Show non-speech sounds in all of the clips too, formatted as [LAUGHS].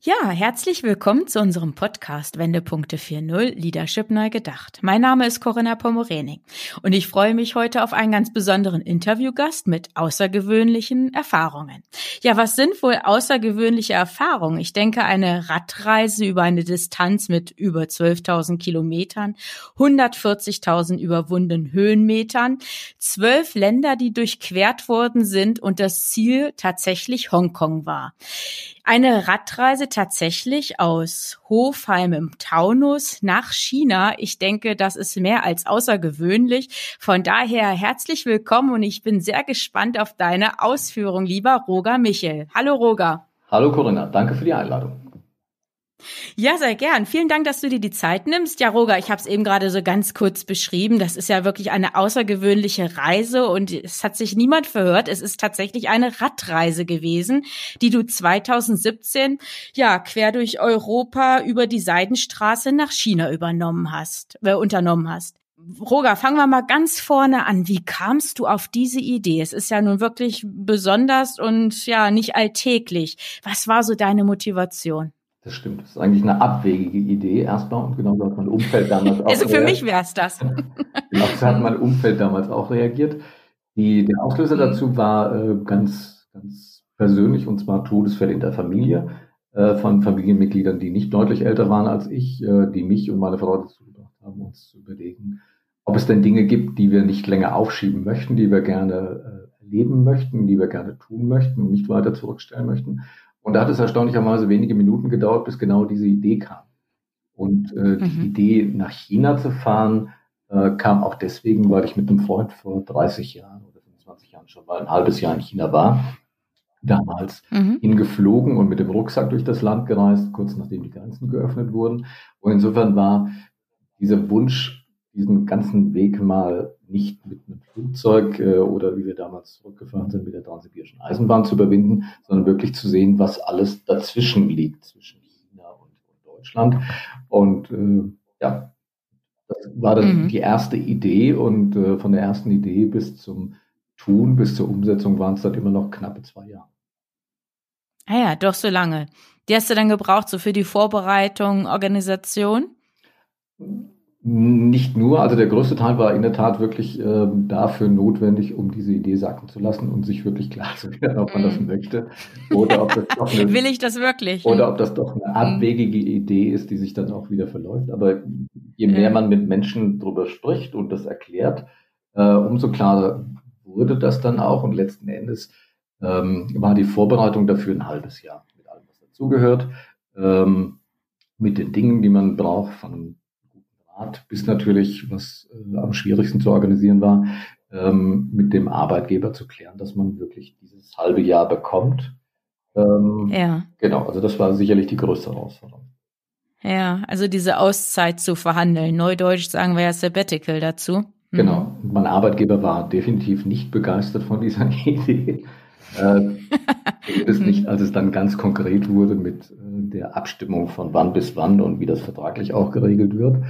Ja, herzlich willkommen zu unserem Podcast Wendepunkte 4.0 Leadership neu gedacht. Mein Name ist Corinna Pomorening und ich freue mich heute auf einen ganz besonderen Interviewgast mit außergewöhnlichen Erfahrungen. Ja, was sind wohl außergewöhnliche Erfahrungen? Ich denke, eine Radreise über eine Distanz mit über 12.000 Kilometern, 140.000 überwundenen Höhenmetern, zwölf Länder, die durchquert worden sind und das Ziel tatsächlich Hongkong war. Eine Radreise tatsächlich aus Hofheim im Taunus nach China. Ich denke, das ist mehr als außergewöhnlich. Von daher herzlich willkommen und ich bin sehr gespannt auf deine Ausführung, lieber Roger Michel. Hallo Roger. Hallo Corinna, danke für die Einladung. Ja, sehr gern. Vielen Dank, dass du dir die Zeit nimmst. Ja, Roger, ich habe es eben gerade so ganz kurz beschrieben. Das ist ja wirklich eine außergewöhnliche Reise und es hat sich niemand verhört. Es ist tatsächlich eine Radreise gewesen, die du 2017 ja quer durch Europa über die Seidenstraße nach China übernommen hast, äh, unternommen hast. Roger, fangen wir mal ganz vorne an. Wie kamst du auf diese Idee? Es ist ja nun wirklich besonders und ja nicht alltäglich. Was war so deine Motivation? Das stimmt. Das ist eigentlich eine abwegige Idee erstmal und genau so hat mein Umfeld damals auch. Also für mich wäre es das. [LAUGHS] genau so hat mein Umfeld damals auch reagiert. Die, der Auslöser mhm. dazu war äh, ganz, ganz persönlich und zwar Todesfälle in der Familie äh, von Familienmitgliedern, die nicht deutlich älter waren als ich, äh, die mich und meine Frau dazu gebracht haben, uns zu überlegen, ob es denn Dinge gibt, die wir nicht länger aufschieben möchten, die wir gerne äh, erleben möchten, die wir gerne tun möchten und nicht weiter zurückstellen möchten. Und da hat es erstaunlicherweise wenige Minuten gedauert, bis genau diese Idee kam. Und äh, mhm. die Idee, nach China zu fahren, äh, kam auch deswegen, weil ich mit einem Freund vor 30 Jahren oder 25 Jahren schon mal ein halbes Jahr in China war. Damals mhm. hingeflogen und mit dem Rucksack durch das Land gereist, kurz nachdem die Grenzen geöffnet wurden. Und insofern war dieser Wunsch, diesen ganzen Weg mal nicht mit einem Flugzeug äh, oder wie wir damals zurückgefahren sind mit der Transsibirischen Eisenbahn zu überwinden, sondern wirklich zu sehen, was alles dazwischen liegt, zwischen China und, und Deutschland. Und äh, ja, das war dann mhm. die erste Idee und äh, von der ersten Idee bis zum Tun, bis zur Umsetzung waren es dann immer noch knappe zwei Jahre. Ah ja, doch so lange. Die hast du dann gebraucht, so für die Vorbereitung, Organisation? Nicht nur, also der größte Teil war in der Tat wirklich äh, dafür notwendig, um diese Idee sacken zu lassen und sich wirklich klar zu werden, ob man das mm. möchte oder ob das doch eine, [LAUGHS] will ich das wirklich? oder ob das doch eine abwegige Idee ist, die sich dann auch wieder verläuft. Aber je mehr man mit Menschen drüber spricht und das erklärt, äh, umso klarer wurde das dann auch. Und letzten Endes ähm, war die Vorbereitung dafür ein halbes Jahr mit allem, was dazugehört, ähm, mit den Dingen, die man braucht, von Art, bis natürlich, was äh, am schwierigsten zu organisieren war, ähm, mit dem Arbeitgeber zu klären, dass man wirklich dieses halbe Jahr bekommt. Ähm, ja. Genau, also das war sicherlich die größte Herausforderung. Ja, also diese Auszeit zu verhandeln. Neudeutsch sagen wir ja Sabbatical dazu. Mhm. Genau. Mein Arbeitgeber war definitiv nicht begeistert von dieser [LAUGHS] Idee. Äh, nicht, als es dann ganz konkret wurde mit äh, der Abstimmung von wann bis wann und wie das vertraglich auch geregelt wird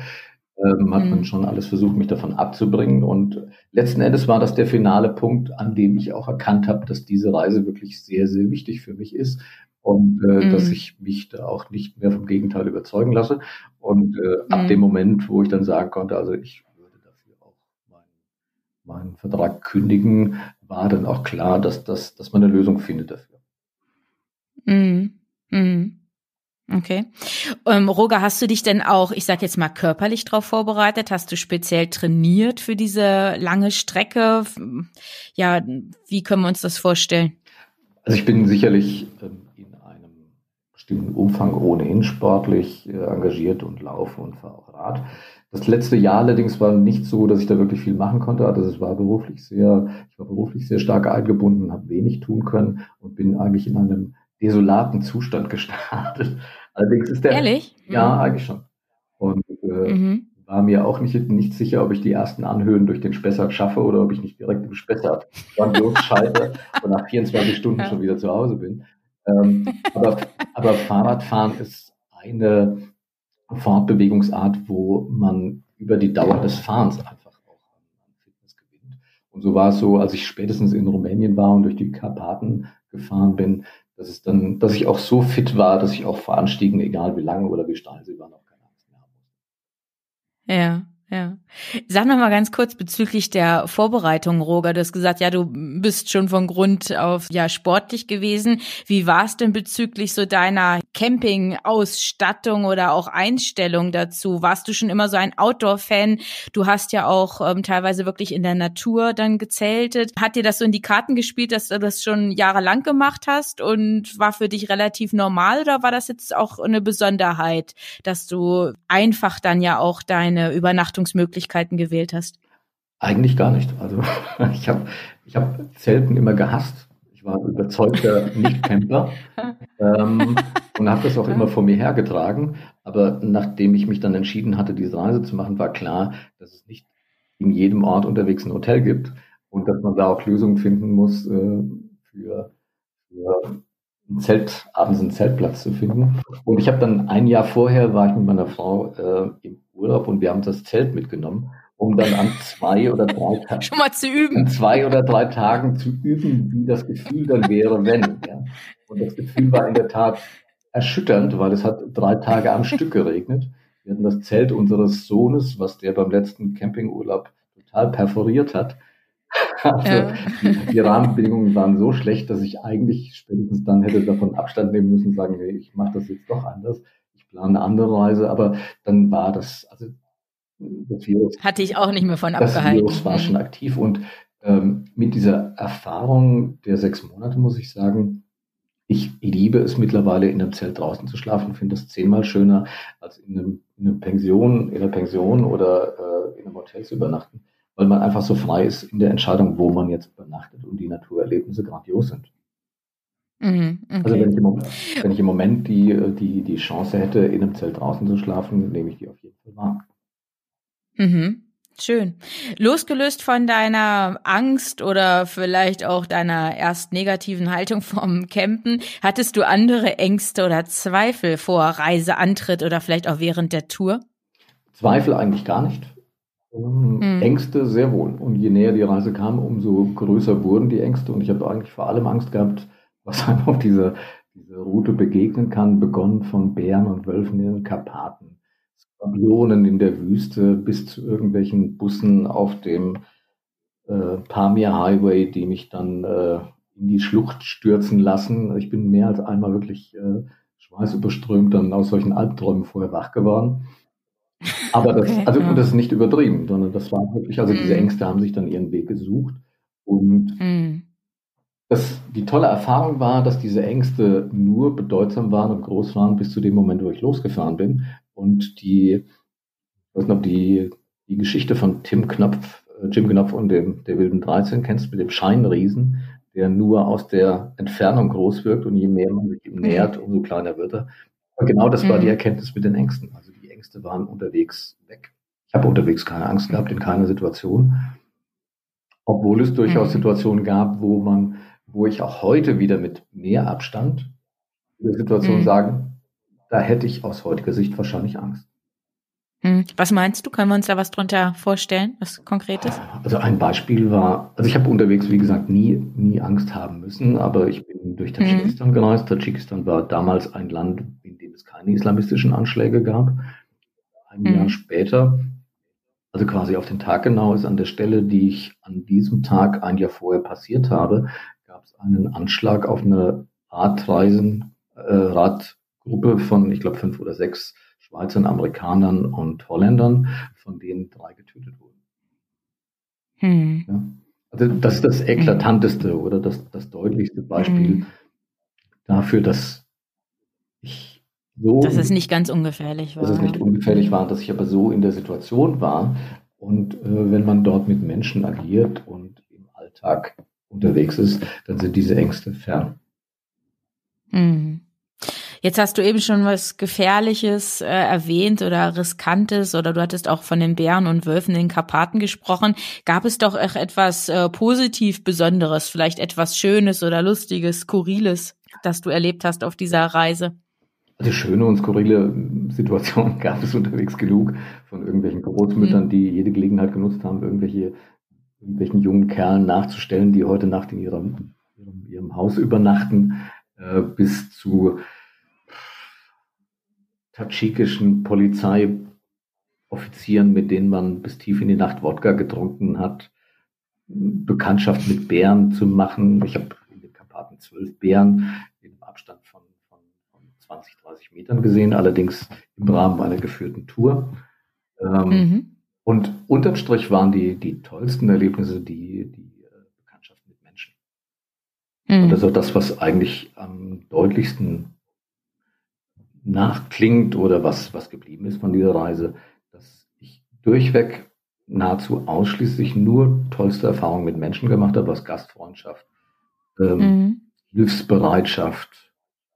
ähm, hat mhm. man schon alles versucht, mich davon abzubringen. Und letzten Endes war das der finale Punkt, an dem ich auch erkannt habe, dass diese Reise wirklich sehr, sehr wichtig für mich ist und äh, mhm. dass ich mich da auch nicht mehr vom Gegenteil überzeugen lasse. Und äh, ab mhm. dem Moment, wo ich dann sagen konnte, also ich würde dafür auch meinen, meinen Vertrag kündigen, war dann auch klar, dass, dass, dass man eine Lösung findet dafür. Mhm. Okay. Ähm, Roger, hast du dich denn auch, ich sag jetzt mal, körperlich darauf vorbereitet? Hast du speziell trainiert für diese lange Strecke? Ja, wie können wir uns das vorstellen? Also ich bin sicherlich ähm, in einem bestimmten Umfang ohnehin sportlich äh, engagiert und laufe und fahre auch Rad. Das letzte Jahr allerdings war nicht so, dass ich da wirklich viel machen konnte. Also es war beruflich sehr, ich war beruflich sehr stark eingebunden, habe wenig tun können und bin eigentlich in einem desolaten Zustand [LAUGHS] gestartet. Allerdings ist der. Ehrlich? Ja, mhm. eigentlich schon. Und äh, mhm. war mir auch nicht, nicht sicher, ob ich die ersten Anhöhen durch den Spessart schaffe oder ob ich nicht direkt im Spessart [LAUGHS] schalte und nach 24 Stunden schon wieder zu Hause bin. Ähm, aber, aber Fahrradfahren ist eine Fortbewegungsart, wo man über die Dauer des Fahrens einfach auch an Fitness gewinnt. Und so war es so, als ich spätestens in Rumänien war und durch die Karpaten gefahren bin, dass es dann, dass ich auch so fit war, dass ich auch vor Anstiegen, egal wie lange oder wie steil sie waren, auch ja, ja. Sag noch mal ganz kurz bezüglich der Vorbereitung, Roger. Du hast gesagt, ja, du bist schon von Grund auf ja sportlich gewesen. Wie war es denn bezüglich so deiner Camping-Ausstattung oder auch Einstellung dazu? Warst du schon immer so ein Outdoor-Fan? Du hast ja auch ähm, teilweise wirklich in der Natur dann gezeltet. Hat dir das so in die Karten gespielt, dass du das schon jahrelang gemacht hast und war für dich relativ normal oder war das jetzt auch eine Besonderheit, dass du einfach dann ja auch deine Übernachtungsmöglichkeiten gewählt hast? Eigentlich gar nicht. Also ich [LAUGHS] habe ich hab Zelten immer gehasst. Ich war ein überzeugter Nicht-Camper [LAUGHS] ähm, und habe das auch immer vor mir hergetragen. Aber nachdem ich mich dann entschieden hatte, diese Reise zu machen, war klar, dass es nicht in jedem Ort unterwegs ein Hotel gibt und dass man da auch Lösungen finden muss äh, für, für ein Zelt, abends einen Zeltplatz zu finden. Und ich habe dann ein Jahr vorher war ich mit meiner Frau äh, im Urlaub und wir haben das Zelt mitgenommen, um dann an zwei oder drei Tagen [LAUGHS] schon mal zu üben, an zwei oder drei Tagen zu üben, wie das Gefühl dann wäre, wenn. Ja. Und das Gefühl war in der Tat erschütternd, weil es hat drei Tage am Stück geregnet. Wir hatten das Zelt unseres Sohnes, was der beim letzten Campingurlaub total perforiert hat. [LAUGHS] Also ja. die, die, Rahmenbedingungen waren so schlecht, dass ich eigentlich spätestens dann hätte davon Abstand nehmen müssen, sagen, nee, ich mache das jetzt doch anders. Ich plane eine andere Reise, aber dann war das, also das Virus. Hatte ich auch nicht mehr von abgehalten. Das Virus war schon aktiv und ähm, mit dieser Erfahrung der sechs Monate muss ich sagen, ich liebe es mittlerweile in einem Zelt draußen zu schlafen, finde das zehnmal schöner als in, einem, in einer Pension, in einer Pension oder äh, in einem Hotel zu übernachten, weil man einfach so frei ist in der Entscheidung, wo man jetzt übernachtet und die Naturerlebnisse grandios sind. Mhm, okay. Also wenn ich, Moment, wenn ich, im Moment, die, die, die Chance hätte, in einem Zelt draußen zu schlafen, nehme ich die auf jeden Fall wahr. Mhm. Schön. Losgelöst von deiner Angst oder vielleicht auch deiner erst negativen Haltung vom Campen, hattest du andere Ängste oder Zweifel vor Reiseantritt oder vielleicht auch während der Tour? Zweifel eigentlich gar nicht. Hm. Ängste sehr wohl. Und je näher die Reise kam, umso größer wurden die Ängste. Und ich habe eigentlich vor allem Angst gehabt, [LAUGHS] was einem auf dieser, dieser Route begegnen kann, begonnen von Bären und Wölfen in den Karpaten Skorpionen in der Wüste bis zu irgendwelchen Bussen auf dem äh, Pamir Highway, die mich dann äh, in die Schlucht stürzen lassen. Ich bin mehr als einmal wirklich äh, schweißüberströmt dann aus solchen Albträumen vorher wach geworden. Aber das, [LAUGHS] okay, also ja. das ist nicht übertrieben, sondern das war wirklich, also mm. diese mhm. Ängste haben sich dann ihren Weg gesucht. Und mm. das, die tolle Erfahrung war, dass diese Ängste nur bedeutsam waren und groß waren bis zu dem Moment, wo ich losgefahren bin. Und die, ich weiß noch, die, die Geschichte von Tim Knopf, äh, Jim Knopf und dem, der wilden 13 kennst du mit dem Scheinriesen, der nur aus der Entfernung groß wirkt und je mehr man sich ihm nähert, umso kleiner wird er. Und genau das war die mhm. Erkenntnis mit den Ängsten. Also die Ängste waren unterwegs weg. Ich habe unterwegs keine Angst gehabt in keiner Situation. Obwohl es durchaus mhm. Situationen gab, wo man, wo ich auch heute wieder mit mehr Abstand in der Situation mhm. sagen, da hätte ich aus heutiger Sicht wahrscheinlich Angst. Hm. Was meinst du? Können wir uns da was drunter vorstellen, was Konkretes? Also ein Beispiel war, also ich habe unterwegs, wie gesagt, nie, nie Angst haben müssen, aber ich bin durch Tadschikistan mhm. gereist. Tadschikistan war damals ein Land, in dem es keine islamistischen Anschläge gab. Ein mhm. Jahr später, also quasi auf den Tag genau, ist an der Stelle, die ich an diesem Tag ein Jahr vorher passiert habe, gab es einen Anschlag auf eine Radreisen, äh, Rad Gruppe von, ich glaube, fünf oder sechs Schweizern, Amerikanern und Holländern, von denen drei getötet wurden. Hm. Ja. Also das ist das eklatanteste oder das, das deutlichste Beispiel hm. dafür, dass ich so. Dass es nicht ganz ungefährlich war. Dass es nicht ungefährlich war, dass ich aber so in der Situation war. Und äh, wenn man dort mit Menschen agiert und im Alltag unterwegs ist, dann sind diese Ängste fern. Hm. Jetzt hast du eben schon was Gefährliches äh, erwähnt oder Riskantes oder du hattest auch von den Bären und Wölfen in den Karpaten gesprochen. Gab es doch auch etwas äh, positiv Besonderes, vielleicht etwas Schönes oder Lustiges, Skurriles, das du erlebt hast auf dieser Reise? Also schöne und skurrile Situationen [LAUGHS] gab es unterwegs genug von irgendwelchen Großmüttern, mhm. die jede Gelegenheit genutzt haben, irgendwelche irgendwelchen jungen Kerlen nachzustellen, die heute Nacht in ihrem, ihrem, ihrem Haus übernachten, äh, bis zu tadschikischen Polizeioffizieren, mit denen man bis tief in die Nacht Wodka getrunken hat, Bekanntschaft mit Bären zu machen. Ich habe in den Karpaten zwölf Bären in einem Abstand von, von, von 20, 30 Metern gesehen, allerdings im Rahmen einer geführten Tour. Ähm, mhm. Und unterm Strich waren die, die tollsten Erlebnisse die, die äh, Bekanntschaft mit Menschen. Mhm. Und das ist auch das, was eigentlich am deutlichsten nachklingt oder was, was geblieben ist von dieser Reise, dass ich durchweg nahezu ausschließlich nur tollste Erfahrungen mit Menschen gemacht habe, was Gastfreundschaft, ähm, mhm. Hilfsbereitschaft,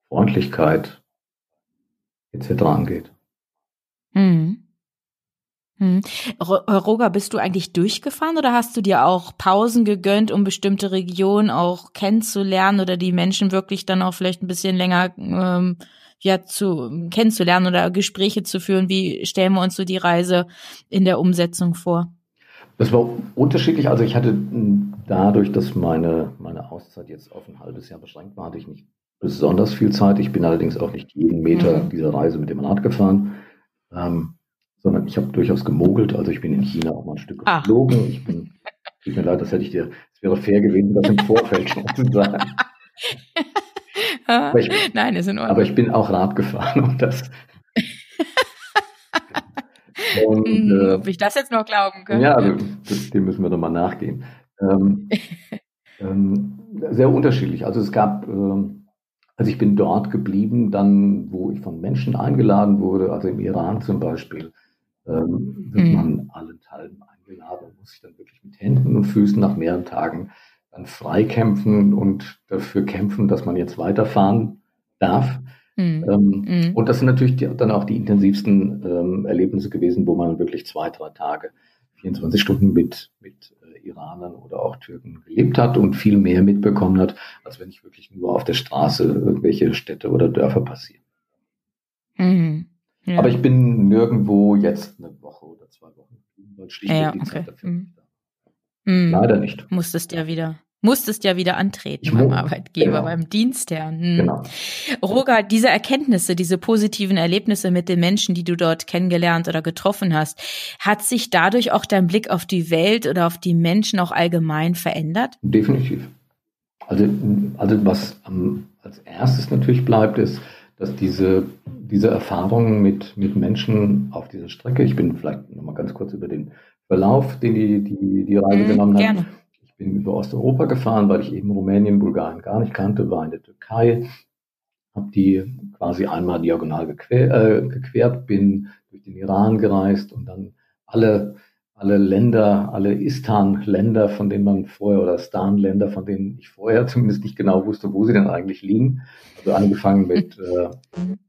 Freundlichkeit etc. angeht. Mhm. Hm. Roger, bist du eigentlich durchgefahren oder hast du dir auch Pausen gegönnt, um bestimmte Regionen auch kennenzulernen oder die Menschen wirklich dann auch vielleicht ein bisschen länger ähm, ja zu kennenzulernen oder Gespräche zu führen? Wie stellen wir uns so die Reise in der Umsetzung vor? Das war unterschiedlich. Also ich hatte hm, dadurch, dass meine, meine Auszeit jetzt auf ein halbes Jahr beschränkt war, hatte ich nicht besonders viel Zeit. Ich bin allerdings auch nicht jeden Meter mhm. dieser Reise mit dem Rad gefahren. Ähm, sondern ich habe durchaus gemogelt. Also ich bin in China auch mal ein Stück ah. geflogen. Ich bin, tut mir leid, das hätte ich dir, es wäre fair gewesen, das im [LAUGHS] Vorfeld schon zu sagen. [LAUGHS] Aber ich, [LAUGHS] Nein, ist in Ordnung. Aber ich bin auch Rad gefahren und das. [LAUGHS] und, hm, äh, Ob ich das jetzt noch glauben kann? Ja, das, dem müssen wir doch mal nachgehen. Ähm, [LAUGHS] ähm, sehr unterschiedlich. Also es gab, ähm, also ich bin dort geblieben, dann, wo ich von Menschen eingeladen wurde, also im Iran zum Beispiel, ähm, wird mhm. man allenthalben eingeladen und muss sich dann wirklich mit Händen und Füßen nach mehreren Tagen dann freikämpfen und dafür kämpfen, dass man jetzt weiterfahren darf. Mhm. Ähm, mhm. Und das sind natürlich die, dann auch die intensivsten ähm, Erlebnisse gewesen, wo man wirklich zwei, drei Tage, 24 Stunden mit, mit äh, Iranern oder auch Türken gelebt hat und viel mehr mitbekommen hat, als wenn ich wirklich nur auf der Straße irgendwelche Städte oder Dörfer passieren. Mhm. Ja. Aber ich bin nirgendwo jetzt eine Woche oder zwei Wochen, weil schlichtweg ja, die okay. Zeit dafür da. Mhm. Leider nicht. Musstest ja wieder musstest ja wieder antreten ich beim Arbeitgeber, genau. beim Dienstherrn. Hm. Genau. Roger, diese Erkenntnisse, diese positiven Erlebnisse mit den Menschen, die du dort kennengelernt oder getroffen hast, hat sich dadurch auch dein Blick auf die Welt oder auf die Menschen auch allgemein verändert? Definitiv. Also, also was ähm, als erstes natürlich bleibt, ist, dass diese, diese Erfahrungen mit, mit Menschen auf dieser Strecke, ich bin vielleicht nochmal ganz kurz über den Verlauf, den die, die, die Reise mhm, genommen hat. Gerne. Ich bin über Osteuropa gefahren, weil ich eben Rumänien, Bulgarien gar nicht kannte, war in der Türkei, habe die quasi einmal diagonal gequer, äh, gequert, bin durch den Iran gereist und dann alle alle Länder, alle Istan-Länder, von denen man vorher, oder Stan-Länder, von denen ich vorher [LAUGHS] zumindest nicht genau wusste, wo sie denn eigentlich liegen. Also angefangen mit, [LAUGHS] äh,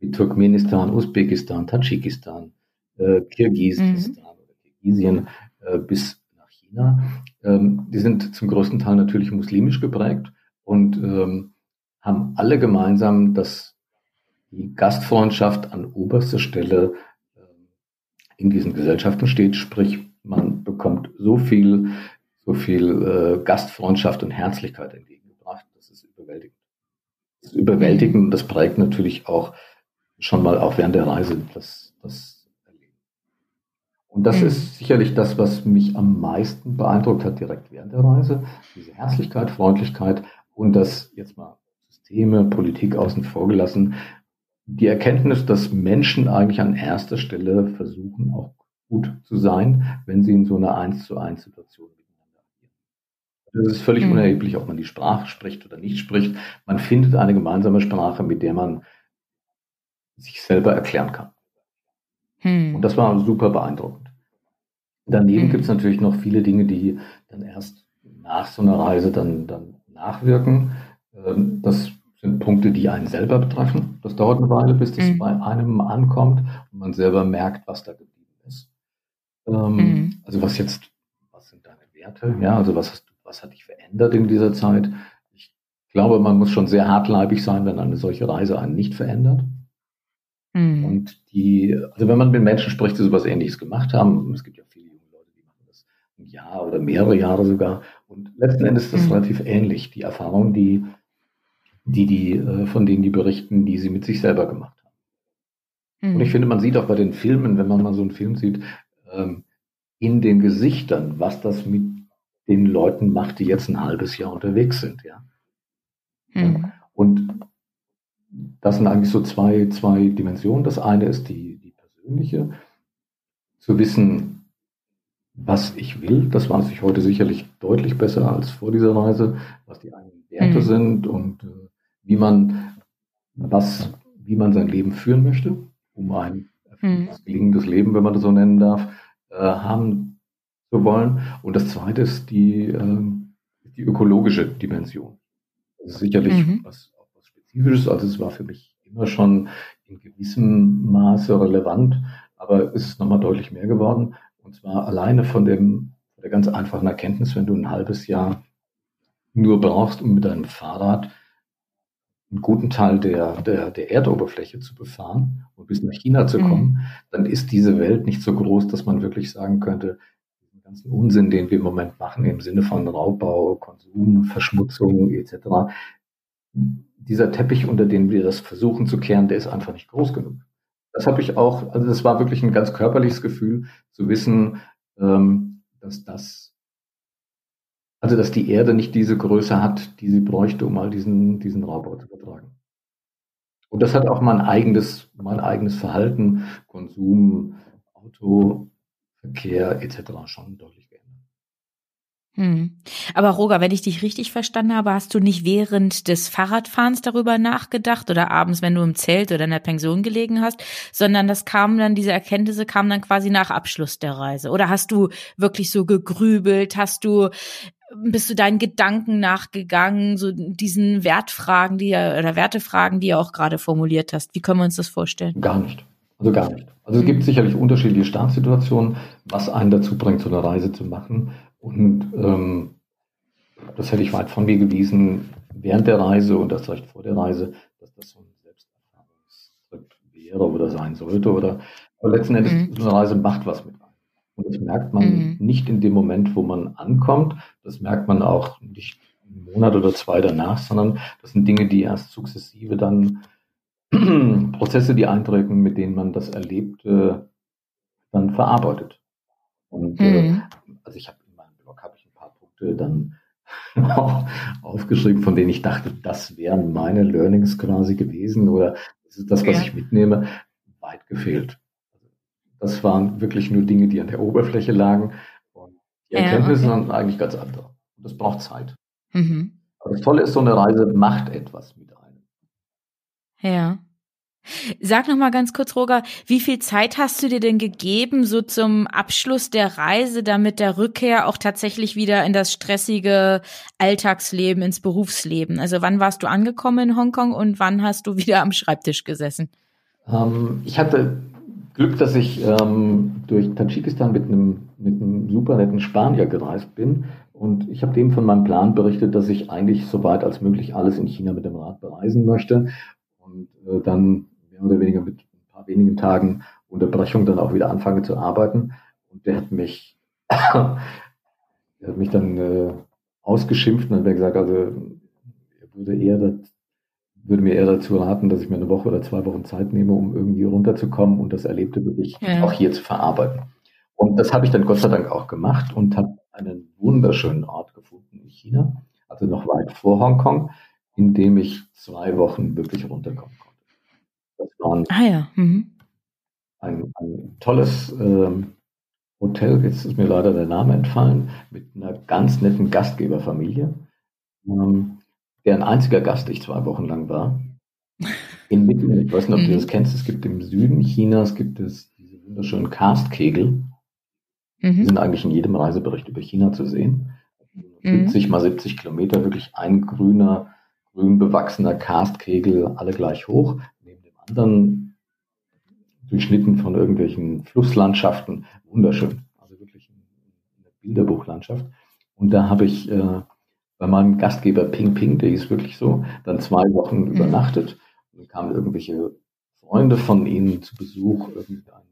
mit Turkmenistan, Usbekistan, Tadschikistan, äh, Kirgisistan mhm. oder Kirgisien äh, bis nach China. Ähm, die sind zum größten Teil natürlich muslimisch geprägt und ähm, haben alle gemeinsam, dass die Gastfreundschaft an oberster Stelle äh, in diesen Gesellschaften steht, sprich man bekommt so viel, so viel äh, Gastfreundschaft und Herzlichkeit entgegengebracht. Das ist überwältigend. Das ist überwältigend und das prägt natürlich auch schon mal auch während der Reise das, das. Und das mhm. ist sicherlich das, was mich am meisten beeindruckt hat direkt während der Reise. Diese Herzlichkeit, Freundlichkeit und das jetzt mal Systeme, Politik außen vor gelassen, die Erkenntnis, dass Menschen eigentlich an erster Stelle versuchen, auch gut zu sein, wenn sie in so einer Eins zu eins Situation miteinander agieren. Es ist völlig mhm. unerheblich, ob man die Sprache spricht oder nicht spricht. Man findet eine gemeinsame Sprache, mit der man sich selber erklären kann. Mhm. Und das war super beeindruckend. Daneben mhm. gibt es natürlich noch viele Dinge, die dann erst nach so einer Reise dann, dann nachwirken. Ähm, das sind Punkte, die einen selber betreffen. Das dauert eine Weile, bis das mhm. bei einem ankommt und man selber merkt, was da geblieben ist. Ähm, mhm. Also was jetzt, was sind deine Werte? Ja, also was hast du, was hat dich verändert in dieser Zeit? Ich glaube, man muss schon sehr hartleibig sein, wenn eine solche Reise einen nicht verändert. Mhm. Und die, also wenn man mit Menschen spricht, die sowas ähnliches gemacht haben, es gibt ja viele junge Leute, die machen das ein Jahr oder mehrere Jahre sogar. Und letzten Endes ist das mhm. relativ ähnlich, die Erfahrung, die die, die, äh, von denen die berichten, die sie mit sich selber gemacht haben. Mhm. Und ich finde, man sieht auch bei den Filmen, wenn man mal so einen Film sieht, ähm, in den Gesichtern, was das mit den Leuten macht, die jetzt ein halbes Jahr unterwegs sind, ja. Mhm. Und das sind eigentlich so zwei, zwei Dimensionen. Das eine ist die, die persönliche, zu wissen, was ich will. Das weiß ich heute sicherlich deutlich besser als vor dieser Reise, was die eigenen Werte mhm. sind und äh, wie man was, wie man sein Leben führen möchte, um ein mhm. gelingendes Leben, wenn man das so nennen darf, äh, haben zu wollen. Und das zweite ist die, äh, die ökologische Dimension. Das ist sicherlich mhm. was, was Spezifisches, also es war für mich immer schon in gewissem Maße relevant, aber es ist nochmal deutlich mehr geworden. Und zwar alleine von dem, der ganz einfachen Erkenntnis, wenn du ein halbes Jahr nur brauchst, um mit deinem Fahrrad einen guten Teil der, der, der Erdoberfläche zu befahren und bis nach China zu kommen, mhm. dann ist diese Welt nicht so groß, dass man wirklich sagen könnte, den ganzen Unsinn, den wir im Moment machen, im Sinne von Raubbau, Konsum, Verschmutzung etc., dieser Teppich, unter dem wir das versuchen zu kehren, der ist einfach nicht groß genug. Das habe ich auch, also das war wirklich ein ganz körperliches Gefühl, zu wissen, ähm, dass das also, dass die Erde nicht diese Größe hat, die sie bräuchte, um all diesen, diesen Raubbau zu übertragen. Und das hat auch mein eigenes, mein eigenes Verhalten, Konsum, Auto, Verkehr etc. schon deutlich. Hm. Aber Roger, wenn ich dich richtig verstanden habe, hast du nicht während des Fahrradfahrens darüber nachgedacht oder abends, wenn du im Zelt oder in der Pension gelegen hast, sondern das kam dann, diese Erkenntnisse kamen dann quasi nach Abschluss der Reise. Oder hast du wirklich so gegrübelt? Hast du bist du deinen Gedanken nachgegangen, so diesen Wertfragen, die oder Wertefragen, die du auch gerade formuliert hast? Wie können wir uns das vorstellen? Gar nicht. Also gar nicht. Also es gibt sicherlich unterschiedliche Startsituationen, was einen dazu bringt, so eine Reise zu machen. Und ähm, das hätte ich weit von mir gewiesen während der Reise und das recht vor der Reise, dass das so ein Selbsterfahrungstrip wäre oder sein sollte. Oder aber letzten Endes, mhm. so eine Reise macht was mit und das merkt man mhm. nicht in dem Moment, wo man ankommt. Das merkt man auch nicht einen Monat oder zwei danach, sondern das sind Dinge, die erst sukzessive dann [CLEARS THROAT] Prozesse, die eintreten, mit denen man das Erlebte dann verarbeitet. Und äh, mhm. äh, also ich habe in meinem Blog habe ich ein paar Punkte dann [LAUGHS] aufgeschrieben, von denen ich dachte, das wären meine Learnings quasi gewesen oder das ist das, was ja. ich mitnehme, weit gefehlt. Das waren wirklich nur Dinge, die an der Oberfläche lagen. Und die Erkenntnisse ja, okay. sind eigentlich ganz andere. Und das braucht Zeit. Mhm. Aber das Tolle ist, so eine Reise macht etwas mit. Ja. Sag noch mal ganz kurz, Roger, wie viel Zeit hast du dir denn gegeben, so zum Abschluss der Reise, damit der Rückkehr auch tatsächlich wieder in das stressige Alltagsleben, ins Berufsleben? Also wann warst du angekommen in Hongkong und wann hast du wieder am Schreibtisch gesessen? Ähm, ich hatte Glück, dass ich ähm, durch Tadschikistan mit einem, mit einem super netten Spanier gereist bin. Und ich habe dem von meinem Plan berichtet, dass ich eigentlich so weit als möglich alles in China mit dem Rad bereisen möchte. Und äh, dann mehr oder weniger mit ein paar wenigen Tagen Unterbrechung dann auch wieder anfange zu arbeiten. Und der hat mich, [LAUGHS] der hat mich dann äh, ausgeschimpft und hat mir gesagt, also er würde eher das würde mir eher dazu raten, dass ich mir eine Woche oder zwei Wochen Zeit nehme, um irgendwie runterzukommen und das Erlebte wirklich ja. auch hier zu verarbeiten. Und das habe ich dann Gott sei Dank auch gemacht und habe einen wunderschönen Ort gefunden in China, also noch weit vor Hongkong, in dem ich zwei Wochen wirklich runterkommen konnte. Das war ah, ja. mhm. ein, ein, tolles ähm, Hotel, jetzt ist mir leider der Name entfallen, mit einer ganz netten Gastgeberfamilie. Ähm, deren einziger Gast ich zwei Wochen lang war. Inmitten, ich weiß nicht, ob du das mhm. kennst, es gibt im Süden Chinas gibt es diese wunderschönen Karstkegel. Mhm. Die sind eigentlich in jedem Reisebericht über China zu sehen. Mhm. 70 mal 70 Kilometer, wirklich ein grüner, grün bewachsener Karstkegel, alle gleich hoch, neben dem anderen durchschnitten von irgendwelchen Flusslandschaften. Wunderschön. Also wirklich eine Bilderbuchlandschaft. Und da habe ich äh, bei meinem Gastgeber Ping Ping, der hieß wirklich so, dann zwei Wochen mhm. übernachtet. Und dann kamen irgendwelche Freunde von ihnen zu Besuch, irgendein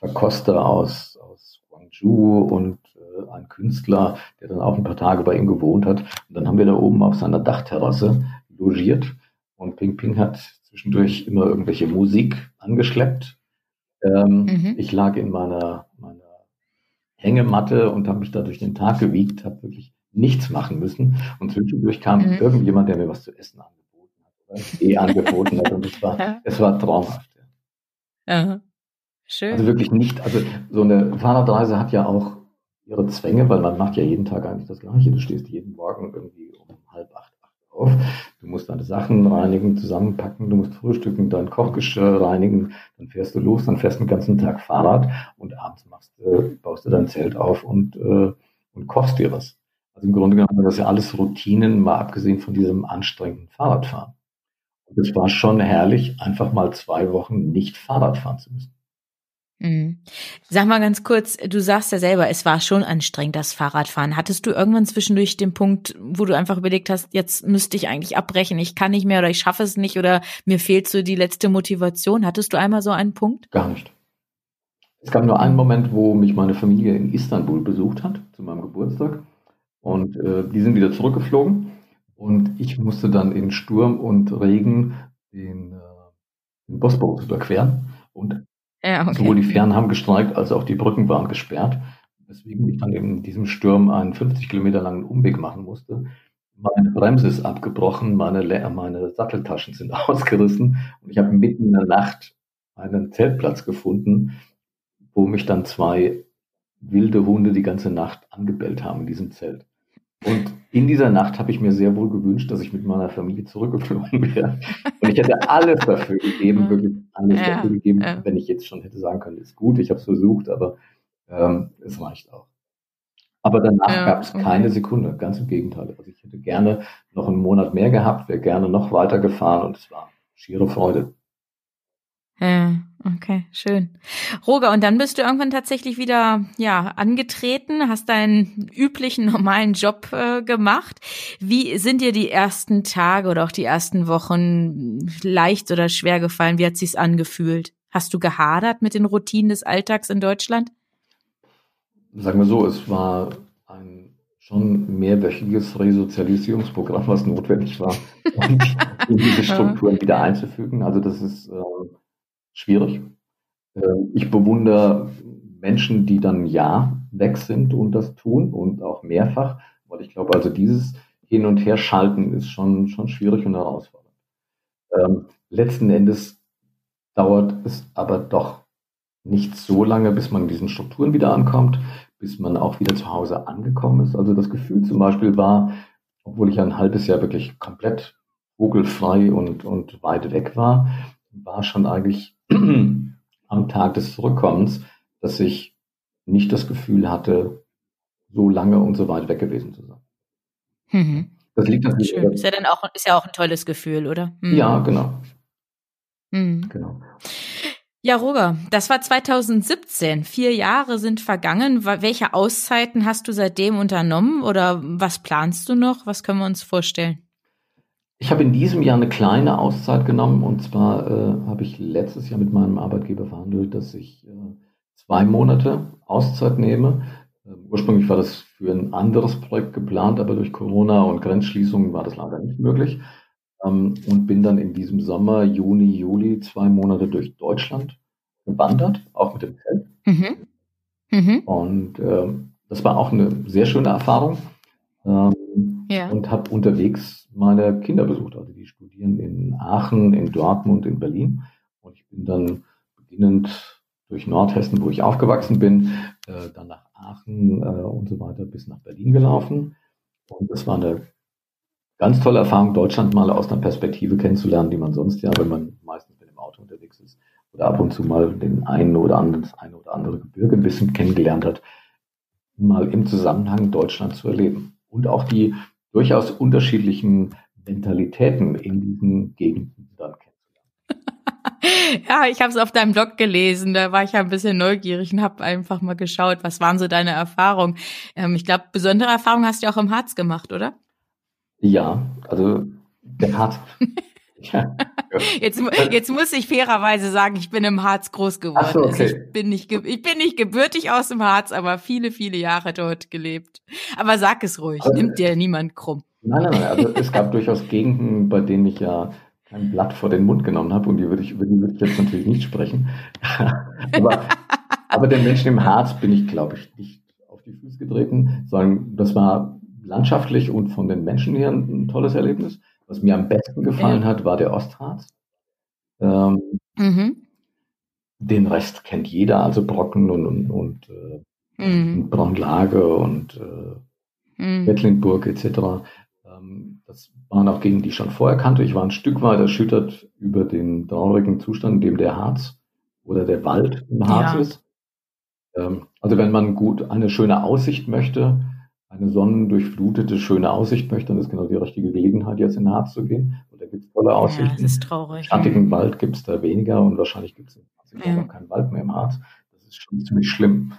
Teeverkoster aus, aus Guangzhou und äh, ein Künstler, der dann auch ein paar Tage bei ihm gewohnt hat. Und dann haben wir da oben auf seiner Dachterrasse logiert und Ping Ping hat zwischendurch immer irgendwelche Musik angeschleppt. Ähm, mhm. Ich lag in meiner, meiner Hängematte und habe mich da durch den Tag gewiegt, habe wirklich nichts machen müssen. Und zwischendurch kam mhm. irgendjemand, der mir was zu essen angeboten hat oder eh [LAUGHS] angeboten hat. Und es war, es war traumhaft. Ja. Schön. Also wirklich nicht, also so eine Fahrradreise hat ja auch ihre Zwänge, weil man macht ja jeden Tag eigentlich das Gleiche. Du stehst jeden Morgen irgendwie um halb acht, acht auf. Du musst deine Sachen reinigen, zusammenpacken, du musst frühstücken, dein Kochgeschirr reinigen, dann fährst du los, dann fährst du den ganzen Tag Fahrrad und abends machst, äh, baust du dein Zelt auf und, äh, und kochst dir was. Also im Grunde genommen das ja alles Routinen, mal abgesehen von diesem anstrengenden Fahrradfahren. Und es war schon herrlich, einfach mal zwei Wochen nicht Fahrrad fahren zu müssen. Mhm. Sag mal ganz kurz, du sagst ja selber, es war schon anstrengend, das Fahrradfahren. Hattest du irgendwann zwischendurch den Punkt, wo du einfach überlegt hast, jetzt müsste ich eigentlich abbrechen, ich kann nicht mehr oder ich schaffe es nicht oder mir fehlt so die letzte Motivation? Hattest du einmal so einen Punkt? Gar nicht. Es gab nur einen Moment, wo mich meine Familie in Istanbul besucht hat, zu meinem Geburtstag. Und äh, die sind wieder zurückgeflogen. Und ich musste dann in Sturm und Regen den, äh, den Bosporus überqueren. Und ja, okay. sowohl die Fähren haben gestreikt, als auch die Brücken waren gesperrt. Weswegen ich dann in diesem Sturm einen 50 Kilometer langen Umweg machen musste. Meine Bremse ist abgebrochen, meine, meine Satteltaschen sind [LAUGHS] ausgerissen und ich habe mitten in der Nacht einen Zeltplatz gefunden, wo mich dann zwei wilde Hunde die ganze Nacht angebellt haben in diesem Zelt. Und in dieser Nacht habe ich mir sehr wohl gewünscht, dass ich mit meiner Familie zurückgeflogen [LAUGHS] wäre. Und ich hätte alles dafür gegeben, wirklich alles ja, dafür gegeben, ja. wenn ich jetzt schon hätte sagen können, ist gut, ich habe es versucht, aber ähm, es reicht auch. Aber danach ja, gab es okay. keine Sekunde, ganz im Gegenteil. Also ich hätte gerne noch einen Monat mehr gehabt, wäre gerne noch weiter gefahren und es war schiere Freude. Ja, okay, schön. Roger, und dann bist du irgendwann tatsächlich wieder ja angetreten, hast deinen üblichen normalen Job äh, gemacht. Wie sind dir die ersten Tage oder auch die ersten Wochen leicht oder schwer gefallen? Wie hat sich's angefühlt? Hast du gehadert mit den Routinen des Alltags in Deutschland? Sagen wir so, es war ein schon mehrwöchiges Resozialisierungsprogramm, was notwendig war, um [LAUGHS] diese Strukturen wieder einzufügen. Also das ist äh, schwierig. Ähm, ich bewundere Menschen, die dann ja weg sind und das tun und auch mehrfach, weil ich glaube, also dieses Hin- und Herschalten ist schon, schon schwierig und herausfordernd. Ähm, letzten Endes dauert es aber doch nicht so lange, bis man in diesen Strukturen wieder ankommt, bis man auch wieder zu Hause angekommen ist. Also das Gefühl zum Beispiel war, obwohl ich ein halbes Jahr wirklich komplett vogelfrei und, und weit weg war, war schon eigentlich am Tag des Zurückkommens, dass ich nicht das Gefühl hatte, so lange und so weit weg gewesen zu sein. Mhm. Das liegt natürlich. Schön. Ist ja dann auch, ist ja auch ein tolles Gefühl, oder? Mhm. Ja, genau. Mhm. Genau. Ja, Roger, das war 2017. Vier Jahre sind vergangen. Welche Auszeiten hast du seitdem unternommen oder was planst du noch? Was können wir uns vorstellen? Ich habe in diesem Jahr eine kleine Auszeit genommen und zwar äh, habe ich letztes Jahr mit meinem Arbeitgeber verhandelt, dass ich äh, zwei Monate Auszeit nehme. Äh, ursprünglich war das für ein anderes Projekt geplant, aber durch Corona und Grenzschließungen war das leider nicht möglich. Ähm, und bin dann in diesem Sommer, Juni, Juli, zwei Monate durch Deutschland gewandert, auch mit dem Zelt. Mhm. Mhm. Und ähm, das war auch eine sehr schöne Erfahrung. Ähm, ja. und habe unterwegs meine Kinder besucht. Also die studieren in Aachen, in Dortmund, in Berlin. Und ich bin dann beginnend durch Nordhessen, wo ich aufgewachsen bin, äh, dann nach Aachen äh, und so weiter bis nach Berlin gelaufen. Und das war eine ganz tolle Erfahrung, Deutschland mal aus einer Perspektive kennenzulernen, die man sonst ja, wenn man meistens mit dem Auto unterwegs ist oder ab und zu mal den einen oder anderen, das eine oder andere Gebirge ein bisschen kennengelernt hat, mal im Zusammenhang Deutschland zu erleben. Und auch die durchaus unterschiedlichen Mentalitäten in diesen Gegenden dann kennenzulernen. [LAUGHS] ja, ich habe es auf deinem Blog gelesen, da war ich ja ein bisschen neugierig und habe einfach mal geschaut, was waren so deine Erfahrungen. Ähm, ich glaube, besondere Erfahrungen hast du auch im Harz gemacht, oder? Ja, also der Harz. [LAUGHS] ja. Jetzt, jetzt muss ich fairerweise sagen, ich bin im Harz groß geworden. So, okay. also ich, bin nicht, ich bin nicht gebürtig aus dem Harz, aber viele, viele Jahre dort gelebt. Aber sag es ruhig, also, nimmt dir niemand krumm. Nein, nein, nein. Also es gab durchaus Gegenden, bei denen ich ja kein Blatt vor den Mund genommen habe und die würde ich, über die würde ich jetzt natürlich nicht sprechen. [LAUGHS] aber, aber den Menschen im Harz bin ich, glaube ich, nicht auf die Füße getreten, sondern das war landschaftlich und von den Menschen her ein tolles Erlebnis. Was mir am besten gefallen ja. hat, war der Ostharz. Ähm, mhm. Den Rest kennt jeder, also Brocken und, und, und, äh, mhm. Braunlage und äh, mhm. Mecklenburg etc. Ähm, das waren auch Gegenden, die ich schon vorher kannte. Ich war ein Stück weit erschüttert über den traurigen Zustand, in dem der Harz oder der Wald im Harz ja. ist. Ähm, also wenn man gut eine schöne Aussicht möchte, eine sonnendurchflutete, schöne Aussicht möchte, dann ist genau die richtige Gelegenheit, jetzt in den Harz zu gehen. Und da gibt es tolle Aussichten. Ja, das ist traurig. Schattigen Wald gibt es da weniger und wahrscheinlich gibt es ja. keinen Wald mehr im Harz. Das ist schon ziemlich schlimm.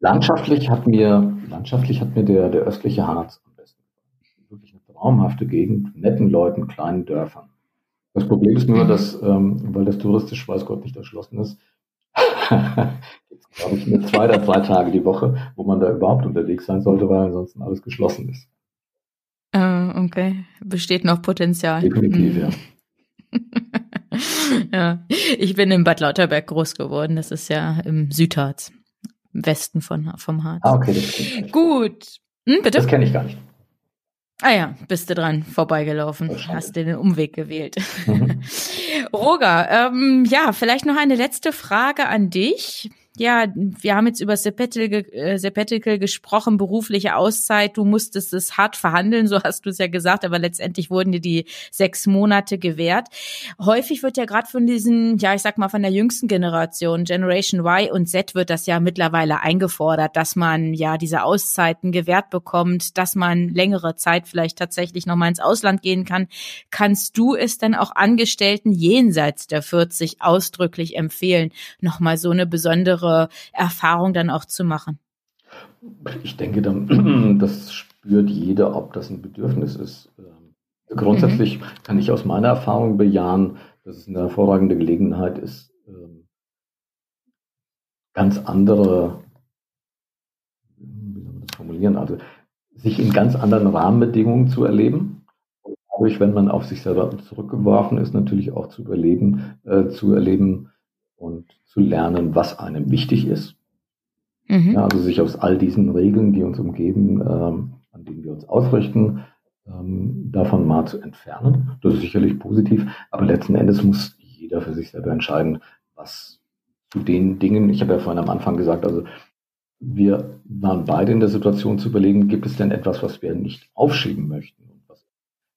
Landschaftlich hat mir, landschaftlich hat mir der, der östliche Harz am besten gefallen. Wirklich eine traumhafte Gegend, netten Leuten, kleinen Dörfern. Das Problem ist nur, dass, ähm, weil das touristisch weiß Gott nicht erschlossen ist, [LAUGHS] glaube ich, nur zwei oder drei Tage die Woche, wo man da überhaupt unterwegs sein sollte, weil ansonsten alles geschlossen ist. Uh, okay, besteht noch Potenzial. Definitiv, ja. [LAUGHS] ja, ich bin in Bad Lauterberg groß geworden. Das ist ja im Südharz, im Westen von, vom Harz. Ah, okay. Das Gut. Hm, bitte? Das kenne ich gar nicht. Ah ja, bist du dran vorbeigelaufen, hast den Umweg gewählt. Mhm. [LAUGHS] Roger, ähm, ja, vielleicht noch eine letzte Frage an dich ja, wir haben jetzt über Sabbatical, äh, Sabbatical gesprochen, berufliche Auszeit. Du musstest es hart verhandeln, [LAUGHS] so hast du es ja gesagt, aber letztendlich wurden dir die sechs Monate gewährt. Häufig wird ja gerade von diesen, ja, ich sag mal, von der jüngsten Generation, Generation Y und Z, wird das ja mittlerweile eingefordert, dass man ja diese Auszeiten gewährt bekommt, dass man längere Zeit vielleicht tatsächlich nochmal ins Ausland gehen kann. Kannst du es denn auch Angestellten jenseits der 40 ausdrücklich empfehlen, nochmal so eine besondere ihre Erfahrung dann auch zu machen? Ich denke, [CLEARS THROAT] das spürt jeder, ob das ein Bedürfnis ist. Ähm, grundsätzlich mhm. kann ich aus meiner Erfahrung bejahen, dass es eine hervorragende Gelegenheit ist, ähm, ganz andere, wie soll man das formulieren, also sich in ganz anderen Rahmenbedingungen zu erleben. Und dadurch, wenn man auf sich selber zurückgeworfen ist, natürlich auch zu überleben, äh, zu erleben und zu lernen, was einem wichtig ist. Mhm. Ja, also sich aus all diesen Regeln, die uns umgeben, ähm, an denen wir uns ausrichten, ähm, davon mal zu entfernen. Das ist sicherlich positiv, aber letzten Endes muss jeder für sich selber entscheiden, was zu den Dingen, ich habe ja vorhin am Anfang gesagt, also wir waren beide in der Situation zu überlegen, gibt es denn etwas, was wir nicht aufschieben möchten und was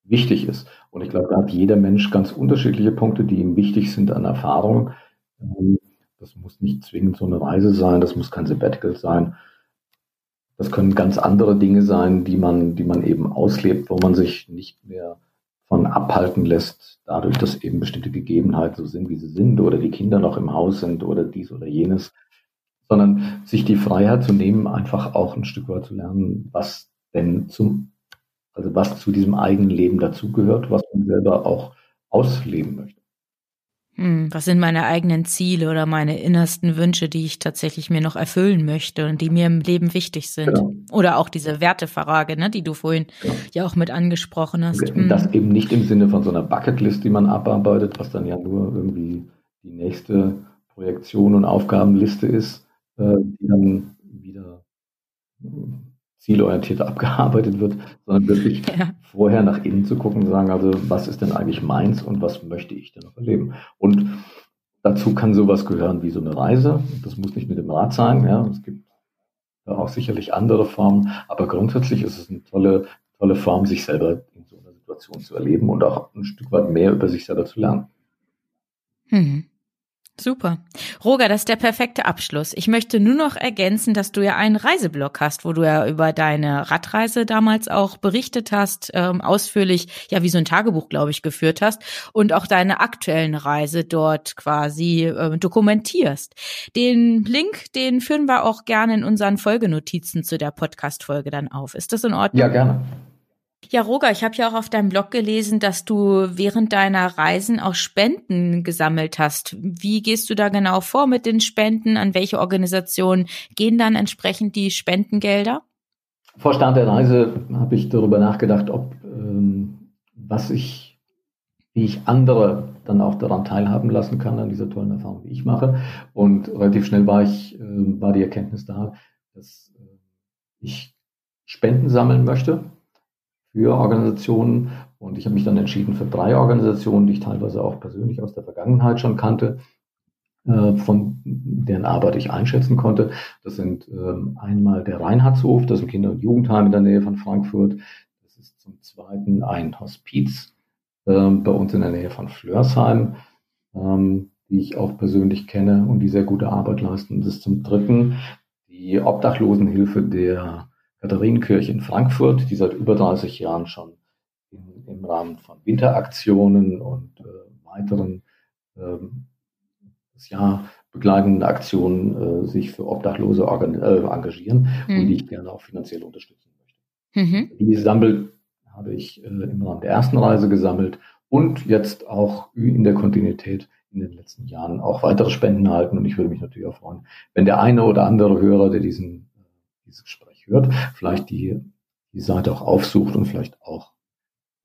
wichtig ist. Und ich glaube, da hat jeder Mensch ganz unterschiedliche Punkte, die ihm wichtig sind an Erfahrung. Ähm, das muss nicht zwingend so eine Reise sein, das muss kein Sabbatical sein. Das können ganz andere Dinge sein, die man, die man eben auslebt, wo man sich nicht mehr von abhalten lässt, dadurch, dass eben bestimmte Gegebenheiten so sind, wie sie sind, oder die Kinder noch im Haus sind oder dies oder jenes, sondern sich die Freiheit zu nehmen, einfach auch ein Stück weit zu lernen, was denn zum, also was zu diesem eigenen Leben dazugehört, was man selber auch ausleben möchte. Hm, was sind meine eigenen Ziele oder meine innersten Wünsche, die ich tatsächlich mir noch erfüllen möchte und die mir im Leben wichtig sind? Genau. Oder auch diese Wertefrage, ne, die du vorhin genau. ja auch mit angesprochen hast. Das hm. eben nicht im Sinne von so einer Bucketlist, die man abarbeitet, was dann ja nur irgendwie die nächste Projektion und Aufgabenliste ist, äh, die dann wieder zielorientiert [LAUGHS] abgearbeitet wird, sondern wirklich ja. Vorher nach innen zu gucken und sagen, also was ist denn eigentlich meins und was möchte ich denn noch erleben? Und dazu kann sowas gehören wie so eine Reise. Das muss nicht mit dem Rad sein, ja. Es gibt auch sicherlich andere Formen, aber grundsätzlich ist es eine tolle, tolle Form, sich selber in so einer Situation zu erleben und auch ein Stück weit mehr über sich selber zu lernen. Hm. Super. Roger, das ist der perfekte Abschluss. Ich möchte nur noch ergänzen, dass du ja einen Reiseblog hast, wo du ja über deine Radreise damals auch berichtet hast, ähm, ausführlich, ja, wie so ein Tagebuch, glaube ich, geführt hast und auch deine aktuellen Reise dort quasi äh, dokumentierst. Den Link, den führen wir auch gerne in unseren Folgenotizen zu der Podcast-Folge dann auf. Ist das in Ordnung? Ja, gerne. Ja, Roger, ich habe ja auch auf deinem Blog gelesen, dass du während deiner Reisen auch Spenden gesammelt hast. Wie gehst du da genau vor mit den Spenden? An welche Organisationen gehen dann entsprechend die Spendengelder? Vor Start der Reise habe ich darüber nachgedacht, ob ähm, was ich, wie ich andere dann auch daran teilhaben lassen kann, an dieser tollen Erfahrung, die ich mache. Und relativ schnell war ich, äh, war die Erkenntnis da, dass äh, ich Spenden sammeln möchte für Organisationen. Und ich habe mich dann entschieden für drei Organisationen, die ich teilweise auch persönlich aus der Vergangenheit schon kannte, äh, von deren Arbeit ich einschätzen konnte. Das sind ähm, einmal der Reinhardshof, das ist ein Kinder- und Jugendheim in der Nähe von Frankfurt. Das ist zum Zweiten ein Hospiz ähm, bei uns in der Nähe von Flörsheim, ähm, die ich auch persönlich kenne und die sehr gute Arbeit leisten. Das ist zum Dritten die Obdachlosenhilfe der Katharinenkirche in Frankfurt, die seit über 30 Jahren schon in, im Rahmen von Winteraktionen und äh, weiteren ähm, das Jahr begleitenden Aktionen äh, sich für Obdachlose äh, engagieren mhm. und die ich gerne auch finanziell unterstützen möchte. Mhm. Die sammelt habe ich äh, im Rahmen der ersten Reise gesammelt und jetzt auch in der Kontinuität in den letzten Jahren auch weitere Spenden erhalten. Und ich würde mich natürlich auch freuen, wenn der eine oder andere Hörer, der diesen, äh, dieses Gespräch hört, vielleicht die, die Seite auch aufsucht und vielleicht auch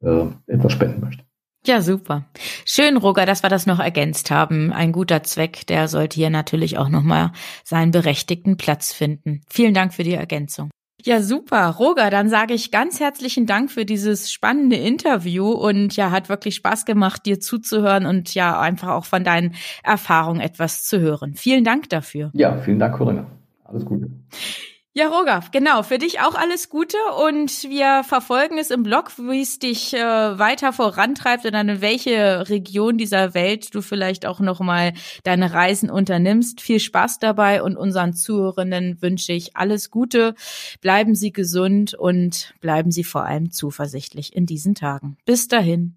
äh, etwas spenden möchte. Ja, super. Schön, Roger, dass wir das noch ergänzt haben. Ein guter Zweck, der sollte hier natürlich auch nochmal seinen berechtigten Platz finden. Vielen Dank für die Ergänzung. Ja, super. Roger, dann sage ich ganz herzlichen Dank für dieses spannende Interview und ja, hat wirklich Spaß gemacht, dir zuzuhören und ja, einfach auch von deinen Erfahrungen etwas zu hören. Vielen Dank dafür. Ja, vielen Dank, Corinna. Alles Gute. Ja, Roger, genau. Für dich auch alles Gute und wir verfolgen es im Blog, wie es dich äh, weiter vorantreibt und dann in welche Region dieser Welt du vielleicht auch nochmal deine Reisen unternimmst. Viel Spaß dabei und unseren Zuhörenden wünsche ich alles Gute. Bleiben Sie gesund und bleiben Sie vor allem zuversichtlich in diesen Tagen. Bis dahin.